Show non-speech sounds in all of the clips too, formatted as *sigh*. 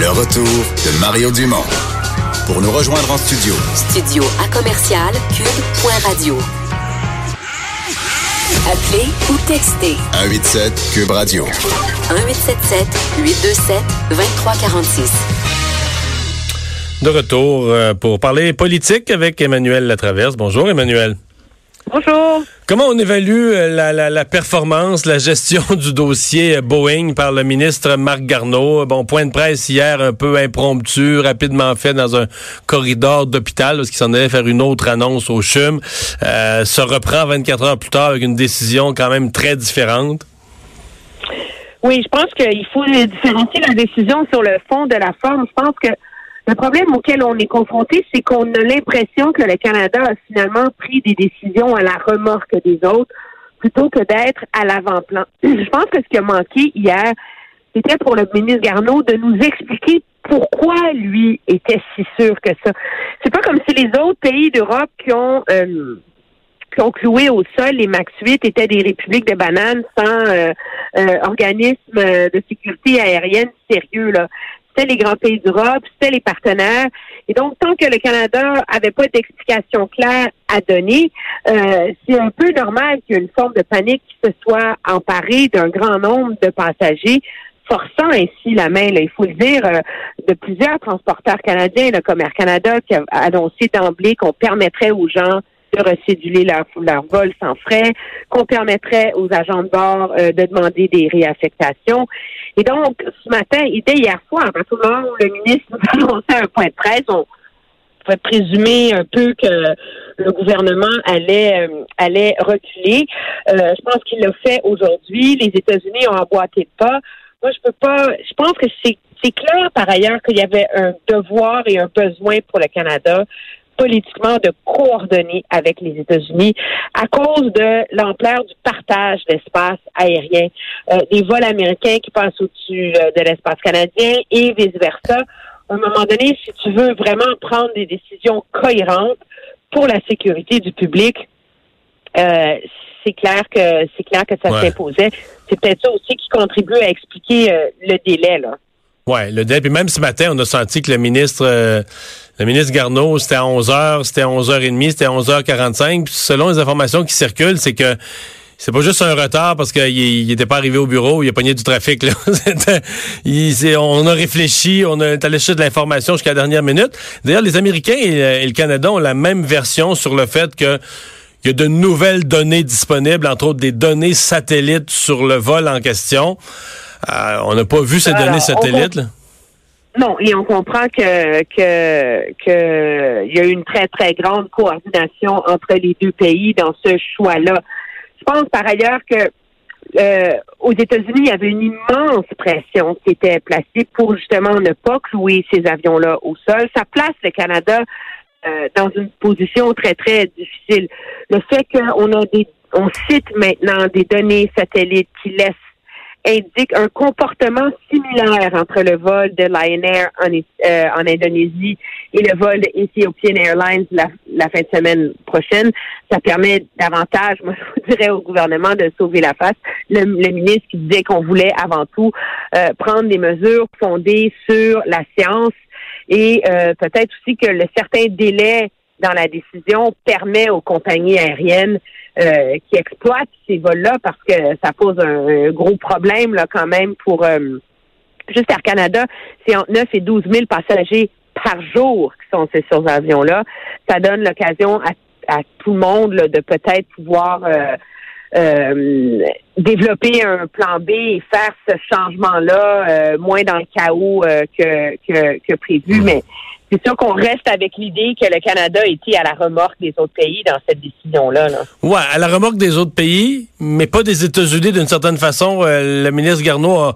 Le retour de Mario Dumont. Pour nous rejoindre en studio. Studio à commercial cube.radio. Appelez ou textez. 187 Cube Radio. 1877 827 2346. De retour euh, pour parler politique avec Emmanuel Latraverse. Bonjour Emmanuel. Bonjour. Comment on évalue euh, la, la, la, performance, la gestion *laughs* du dossier Boeing par le ministre Marc Garneau? Bon, point de presse hier un peu impromptu, rapidement fait dans un corridor d'hôpital parce qu'il s'en allait faire une autre annonce au CHUM. Euh, se reprend 24 heures plus tard avec une décision quand même très différente. Oui, je pense qu'il faut différencier la décision sur le fond de la forme. Je pense que le problème auquel on est confronté, c'est qu'on a l'impression que le Canada a finalement pris des décisions à la remorque des autres plutôt que d'être à l'avant-plan. *clears throat* Je pense que ce qui a manqué hier, c'était pour le ministre Garneau de nous expliquer pourquoi lui était si sûr que ça. C'est pas comme si les autres pays d'Europe qui ont euh, qui ont cloué au sol les Max 8 étaient des républiques de bananes sans euh, euh, organisme de sécurité aérienne sérieux là c'était les grands pays d'Europe, c'était les partenaires. Et donc, tant que le Canada avait pas d'explication claire à donner, euh, c'est un peu normal qu'il y ait une forme de panique qui se soit emparée d'un grand nombre de passagers forçant ainsi la main, il faut le dire, euh, de plusieurs transporteurs canadiens, le Commerce Canada qui a annoncé d'emblée qu'on permettrait aux gens de recéduler leur, leur vol sans frais, qu'on permettrait aux agents de bord euh, de demander des réaffectations. Et donc, ce matin, et dès hier soir, à tout moment où le ministre nous annonçait un point de presse, on pouvait présumer un peu que le gouvernement allait euh, allait reculer. Euh, je pense qu'il l'a fait aujourd'hui. Les États-Unis ont emboîté le pas. Moi, je peux pas. Je pense que c'est clair par ailleurs qu'il y avait un devoir et un besoin pour le Canada politiquement de coordonner avec les États-Unis à cause de l'ampleur du partage d'espace aérien, euh, des vols américains qui passent au-dessus euh, de l'espace canadien et vice-versa. À un moment donné, si tu veux vraiment prendre des décisions cohérentes pour la sécurité du public, euh, c'est clair que c'est clair que ça s'imposait. C'est peut-être ça aussi qui contribue à expliquer le délai là. Ouais, le délai. Puis même ce matin, on a senti que le ministre le ministre Garneau, c'était à 11h, c'était à 11h30, c'était à 11h45. Puis selon les informations qui circulent, c'est que c'est pas juste un retard parce qu'il n'était pas arrivé au bureau, il a pogné du trafic. Là. *laughs* il, on a réfléchi, on a allé chercher de l'information jusqu'à la dernière minute. D'ailleurs, les Américains et, le Canada ont la même version sur le fait que il y a de nouvelles données disponibles, entre autres des données satellites sur le vol en question. Euh, on n'a pas vu ces données satellites. Là. Non, et on comprend que que que il y a eu une très très grande coordination entre les deux pays dans ce choix-là. Je pense par ailleurs que euh, aux États-Unis, il y avait une immense pression qui était placée pour justement ne pas clouer ces avions-là au sol. Ça place le Canada euh, dans une position très très difficile. Le fait qu'on a des on cite maintenant des données satellites qui laissent indique un comportement similaire entre le vol de Lion Air en, euh, en Indonésie et le vol de Ethiopian Airlines la, la, fin de semaine prochaine. Ça permet davantage, *laughs* moi je dirais au gouvernement de sauver la face. Le, ministre qui disait qu'on voulait avant tout euh, prendre des mesures fondées sur la science et euh, peut-être aussi que le certain délai dans la décision permet aux compagnies aériennes euh, qui exploitent ces vols-là parce que ça pose un, gros problème là quand même pour euh, juste Air Canada, c'est entre 9 et 12 000 passagers par jour qui sont sur ces avions-là. Ça donne l'occasion à, tout le monde de peut-être pouvoir euh, développer un plan B et faire ce changement-là moins dans le chaos que, que, que prévu. Mais c'est sûr qu'on reste avec l'idée que le Canada était à la remorque des autres pays dans cette décision-là. Là. Ouais, à la remorque des autres pays, mais pas des États-Unis d'une certaine façon. Euh, le ministre Garneau a,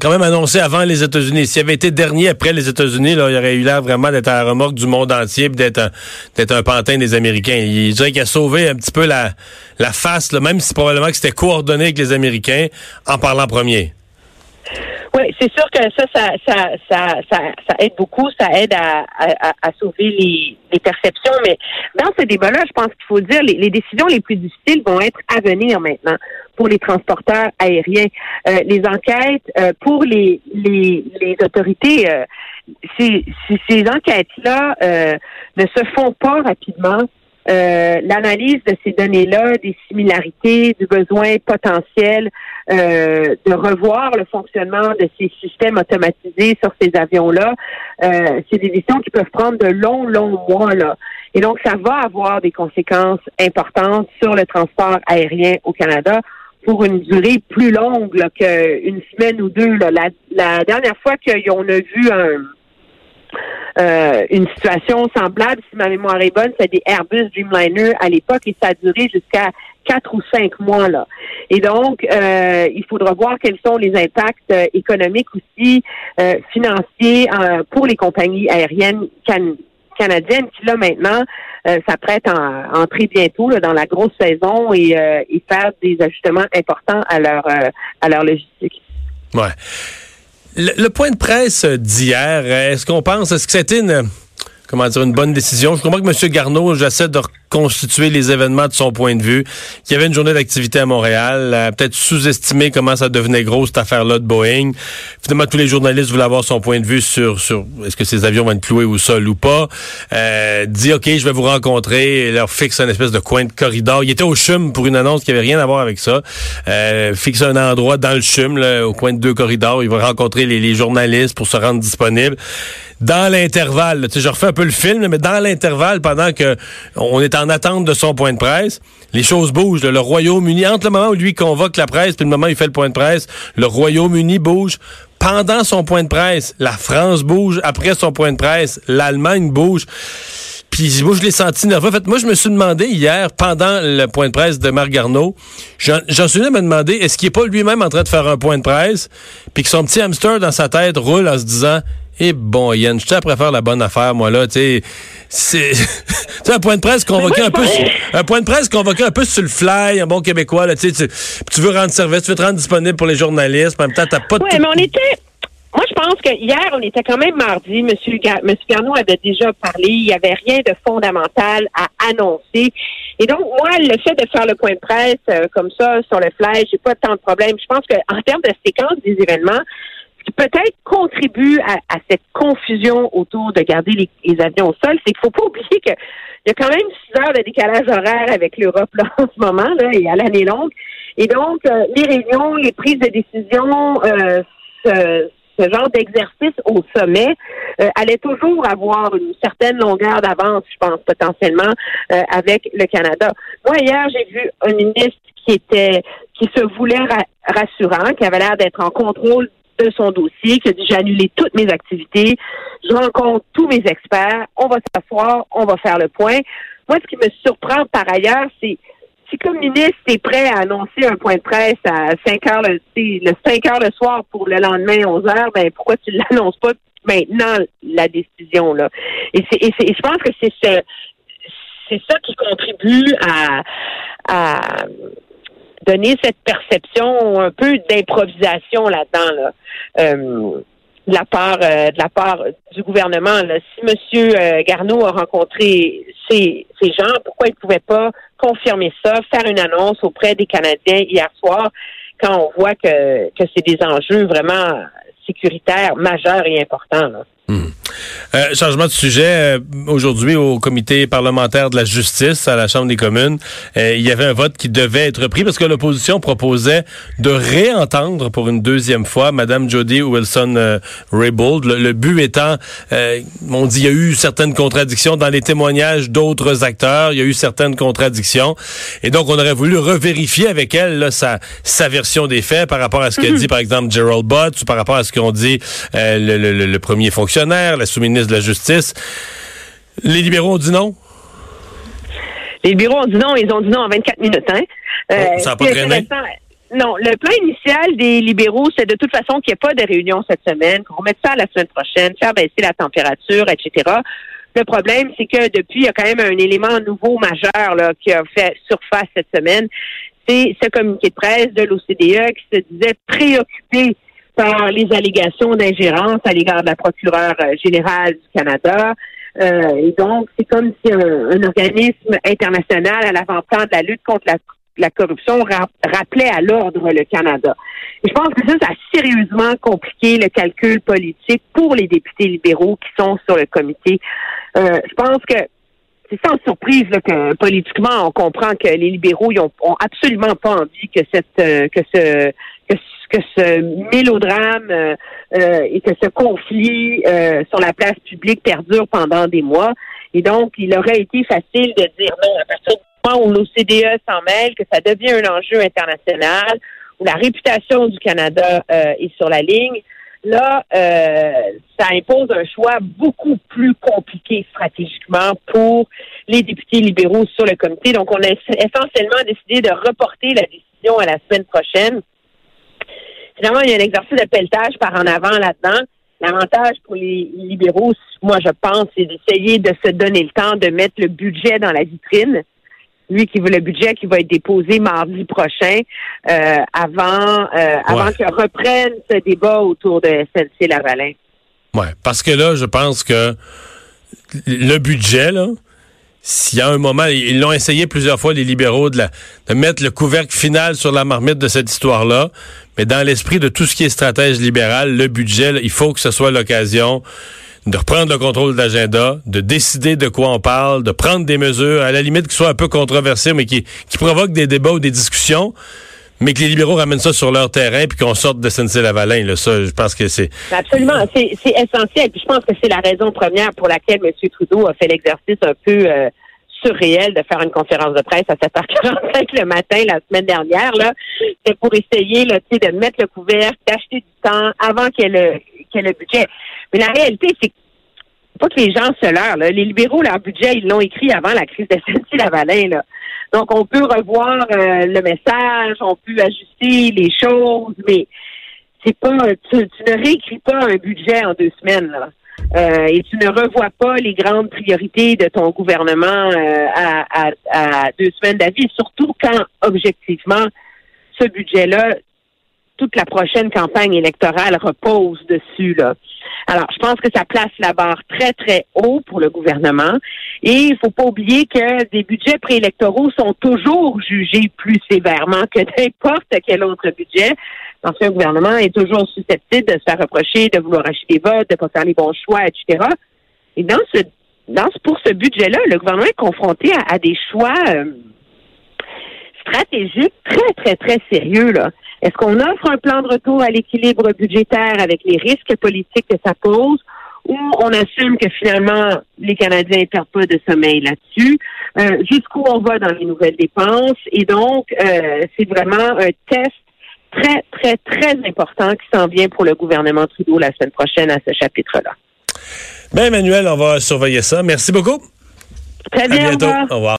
quand même annoncé avant les États-Unis. S'il avait été dernier après les États-Unis, là, il aurait eu l'air vraiment d'être à la remorque du monde entier, d'être un, d'être un pantin des Américains. Il dirait qu'il a sauvé un petit peu la, la face, là, même si probablement que c'était coordonné avec les Américains en parlant premier. Oui, c'est sûr que ça ça, ça, ça, ça, aide beaucoup, ça aide à, à, sauver les, les, perceptions. Mais dans ce débat-là, je pense qu'il faut dire les, les décisions les plus difficiles vont être à venir maintenant pour les transporteurs aériens. Euh, les enquêtes euh, pour les, les, les autorités, euh, ces, ces enquêtes-là euh, ne se font pas rapidement. Euh, l'analyse de ces données-là, des similarités, du besoin potentiel euh, de revoir le fonctionnement de ces systèmes automatisés sur ces avions-là, euh, c'est des décisions qui peuvent prendre de longs, longs mois. Là. Et donc, ça va avoir des conséquences importantes sur le transport aérien au Canada pour une durée plus longue qu'une semaine ou deux. Là. La, la dernière fois qu'on a vu un euh, une situation semblable, si ma mémoire est bonne, c'est des Airbus Dreamliner à l'époque et ça a duré jusqu'à quatre ou cinq mois là. Et donc, euh, il faudra voir quels sont les impacts euh, économiques aussi, financiers pour les compagnies aériennes canadiennes qui là maintenant s'apprêtent à entrer bientôt dans la grosse saison et, et, faire des ajustements importants à leur à leur logistique. Ouais. Le, point de presse d'hier, est-ce qu'on pense, est-ce que c'était une, comment dire, une bonne décision? Je comprends que M. Garneau, j'essaie de constituer les événements de son point de vue. Il y avait une journée d'activité à Montréal, peut-être sous-estimé comment ça devenait gros cette affaire-là de Boeing. Finalement, tous les journalistes voulaient avoir son point de vue sur sur est-ce que ces avions vont être cloués au sol ou pas. Euh, dit ok, je vais vous rencontrer, et leur fixe un espèce de coin de corridor. Il était au CHUM pour une annonce qui avait rien à voir avec ça. Euh, fixe un endroit dans le CHUM, là, au coin de deux corridors. Il va rencontrer les, les journalistes pour se rendre disponible dans l'intervalle, tu sais, je refais un peu le film, mais dans l'intervalle, pendant que on est en attente de son point de presse, les choses bougent. Le Royaume-Uni, entre le moment où lui convoque la presse, puis le moment où il fait le point de presse, le Royaume-Uni bouge. Pendant son point de presse, la France bouge. Après son point de presse, l'Allemagne bouge. Puis moi, je l'ai senti nerveux. En fait, moi, je me suis demandé hier, pendant le point de presse de Marc Garneau, j'en suis venu à me demander, est-ce qu'il est pas lui-même en train de faire un point de presse, puis que son petit hamster dans sa tête roule en se disant, eh bon, Yann, je après faire la bonne affaire, moi, là, tu sais. C'est *laughs* un point de presse convoqué un peu sur, un point de presse convoqué un peu sur le fly, un bon québécois, là, tu sais, tu veux rendre service, tu veux te rendre disponible pour les journalistes, en même temps, t'as pas de. Oui, mais on était. Moi, je pense que hier, on était quand même mardi. Monsieur, Monsieur Garneau avait déjà parlé. Il n'y avait rien de fondamental à annoncer. Et donc, moi, le fait de faire le point de presse euh, comme ça sur le fly, j'ai pas tant de problèmes. Je pense qu'en termes de séquence des événements, qui peut-être contribue à, cette confusion autour de garder les, avions au sol, c'est qu'il faut pas oublier qu'il y a quand même six heures de décalage horaire avec l'Europe là, *laughs* en ce moment là, et à l'année longue. Et donc, euh, les réunions, les prises de décision, euh, ce, genre d'exercice au sommet euh, allait toujours avoir une certaine longueur d'avance, je pense, potentiellement, avec le Canada. Moi, hier, j'ai vu un ministre qui était qui se voulait rassurant, qui avait l'air d'être en contrôle de son dossier, qui a dit j'ai annulé toutes mes activités, je rencontre tous mes experts, on va s'asseoir, on va faire le point. Moi, ce qui me surprend par ailleurs, c'est si comme ministre, tu es prêt à annoncer un point de presse à 5 heures le, le 5 heures le soir pour le lendemain 11 heures, ben pourquoi tu l'annonces pas maintenant la décision là? Et c'est je pense que c'est ce c'est ça qui contribue à donner cette perception un peu d'improvisation là-dedans. Là. Euh, de la part euh, de la part du gouvernement. Là. Si M. Euh, Garneau a rencontré ces, ces gens, pourquoi il ne pouvait pas confirmer ça, faire une annonce auprès des Canadiens hier soir, quand on voit que, que c'est des enjeux vraiment sécuritaires majeurs et importants. Là? Hmm. Euh, changement de sujet. Euh, aujourd'hui, au comité parlementaire de la justice à la Chambre des communes, euh, il y avait un vote qui devait être pris parce que l'opposition proposait de réentendre pour une deuxième fois Madame Jody Wilson-Raybould. Le, but étant, on dit, il y a eu certaines contradictions dans les témoignages d'autres acteurs. Il y a eu certaines contradictions. Et donc, on aurait voulu revérifier avec elle là, sa, sa version des faits par rapport à ce qu'a mhm. dit, par exemple, Gerald Butts ou par rapport à ce qu'ont dit le, le, le premier fonctionnaire la sous-ministre de la Justice. Les libéraux ont dit non? Les libéraux ont dit non, ils ont dit non en 24 minutes. Hein? Euh, oh, ça n'a pas traîné? Non, le plan initial des libéraux, c'est de toute façon qu'il n'y ait pas de réunion cette semaine, qu'on remette ça à la semaine prochaine, faire baisser la température, etc. Le problème, c'est que depuis, il y a quand même un élément nouveau majeur là, qui a fait surface cette semaine. C'est ce communiqué de presse de l'OCDE qui se disait préoccupé par les allégations d'ingérence à l'égard de la procureure euh, générale du Canada. Euh, et donc, c'est comme si un, organisme international à l'avant-plan de la lutte contre la, la corruption rappelait à l'ordre le Canada. Et je pense que ça, ça a sérieusement compliqué le calcul politique pour les députés libéraux qui sont sur le comité. Euh, je pense que c'est sans surprise là, que politiquement, on comprend que les libéraux ils ont, absolument pas envie que cette euh, que ce que, que ce mélodrame euh, euh, et que ce conflit sur la place publique perdure pendant des mois. Et donc, il aurait été facile de dire non à partir du moment où l'OCDE s'en mêle, que ça devient un enjeu international, où la réputation du Canada est sur la ligne. Là, euh, ça impose un choix beaucoup plus compliqué stratégiquement pour les députés libéraux sur le comité. Donc, on a essentiellement décidé de reporter la décision à la semaine prochaine. Finalement, il y a un exercice de pelletage par en avant là-dedans. L'avantage pour les libéraux, moi, je pense, c'est d'essayer de se donner le temps de mettre le budget dans la vitrine lui qui veut le budget qui va être déposé mardi prochain euh, avant euh, avant qu'il reprenne ce débat autour de SNC Lavalin. Ouais, parce que là, je pense que le budget, là, s'il y a un moment, ils l'ont essayé plusieurs fois, les libéraux, de, de mettre le couvercle final sur la marmite de cette histoire-là. Mais dans l'esprit de tout ce qui est stratège libéral, le budget, il faut que ce soit l'occasion de reprendre le contrôle de l'agenda, de décider de quoi on parle, de prendre des mesures, à la limite qui soient un peu controversées, mais qui, qui provoquent des débats ou des discussions, mais que les libéraux ramènent ça sur leur terrain puis qu'on sorte de SNC-Lavalin. Là, ça, je pense que c'est... Absolument, c'est essentiel. Puis je pense que c'est la raison première pour laquelle M. Trudeau a fait l'exercice un peu... Euh, surréel de faire une conférence de presse à 7h45 le matin la semaine dernière. Là, c'est pour essayer là, de mettre le couvercle, d'acheter du temps avant qu'il y, ait le budget. Mais la réalité, c'est pas que les gens se leurrent. Les libéraux, leur budget, ils l'ont écrit avant la crise de SNC-Lavalin. Là. Donc, on peut revoir euh, le message, on peut ajuster les choses, mais c'est pas tu, ne réécris pas un budget en deux semaines. Là. Euh, et tu ne revois pas les grandes priorités de ton gouvernement euh, à, à, deux semaines d'avis, surtout quand, objectivement, ce budget-là, toute la prochaine campagne électorale repose dessus. Là. Alors, je pense que ça place la barre très, très haut pour le gouvernement. Et il faut pas oublier que des budgets préélectoraux sont toujours jugés plus sévèrement que n'importe quel autre budget. L'ancien gouvernement est toujours susceptible de se faire reprocher de vouloir acheter des votes, de pas faire les bons choix, etc. Et dans ce, dans pour ce budget-là, le gouvernement est confronté à, des choix euh, stratégiques très, très, très sérieux. Là. Est-ce qu'on offre un plan de retour à l'équilibre budgétaire avec les risques politiques que ça pose ou on assume que finalement les Canadiens ne perdent pas de sommeil là-dessus, euh, jusqu'où on va dans les nouvelles dépenses? Et donc, euh, c'est vraiment un test très, très, très important qui s'en vient pour le gouvernement Trudeau la semaine prochaine à ce chapitre-là. Bien, Emmanuel, on va surveiller ça. Merci beaucoup. Très bien. À bientôt. Au revoir.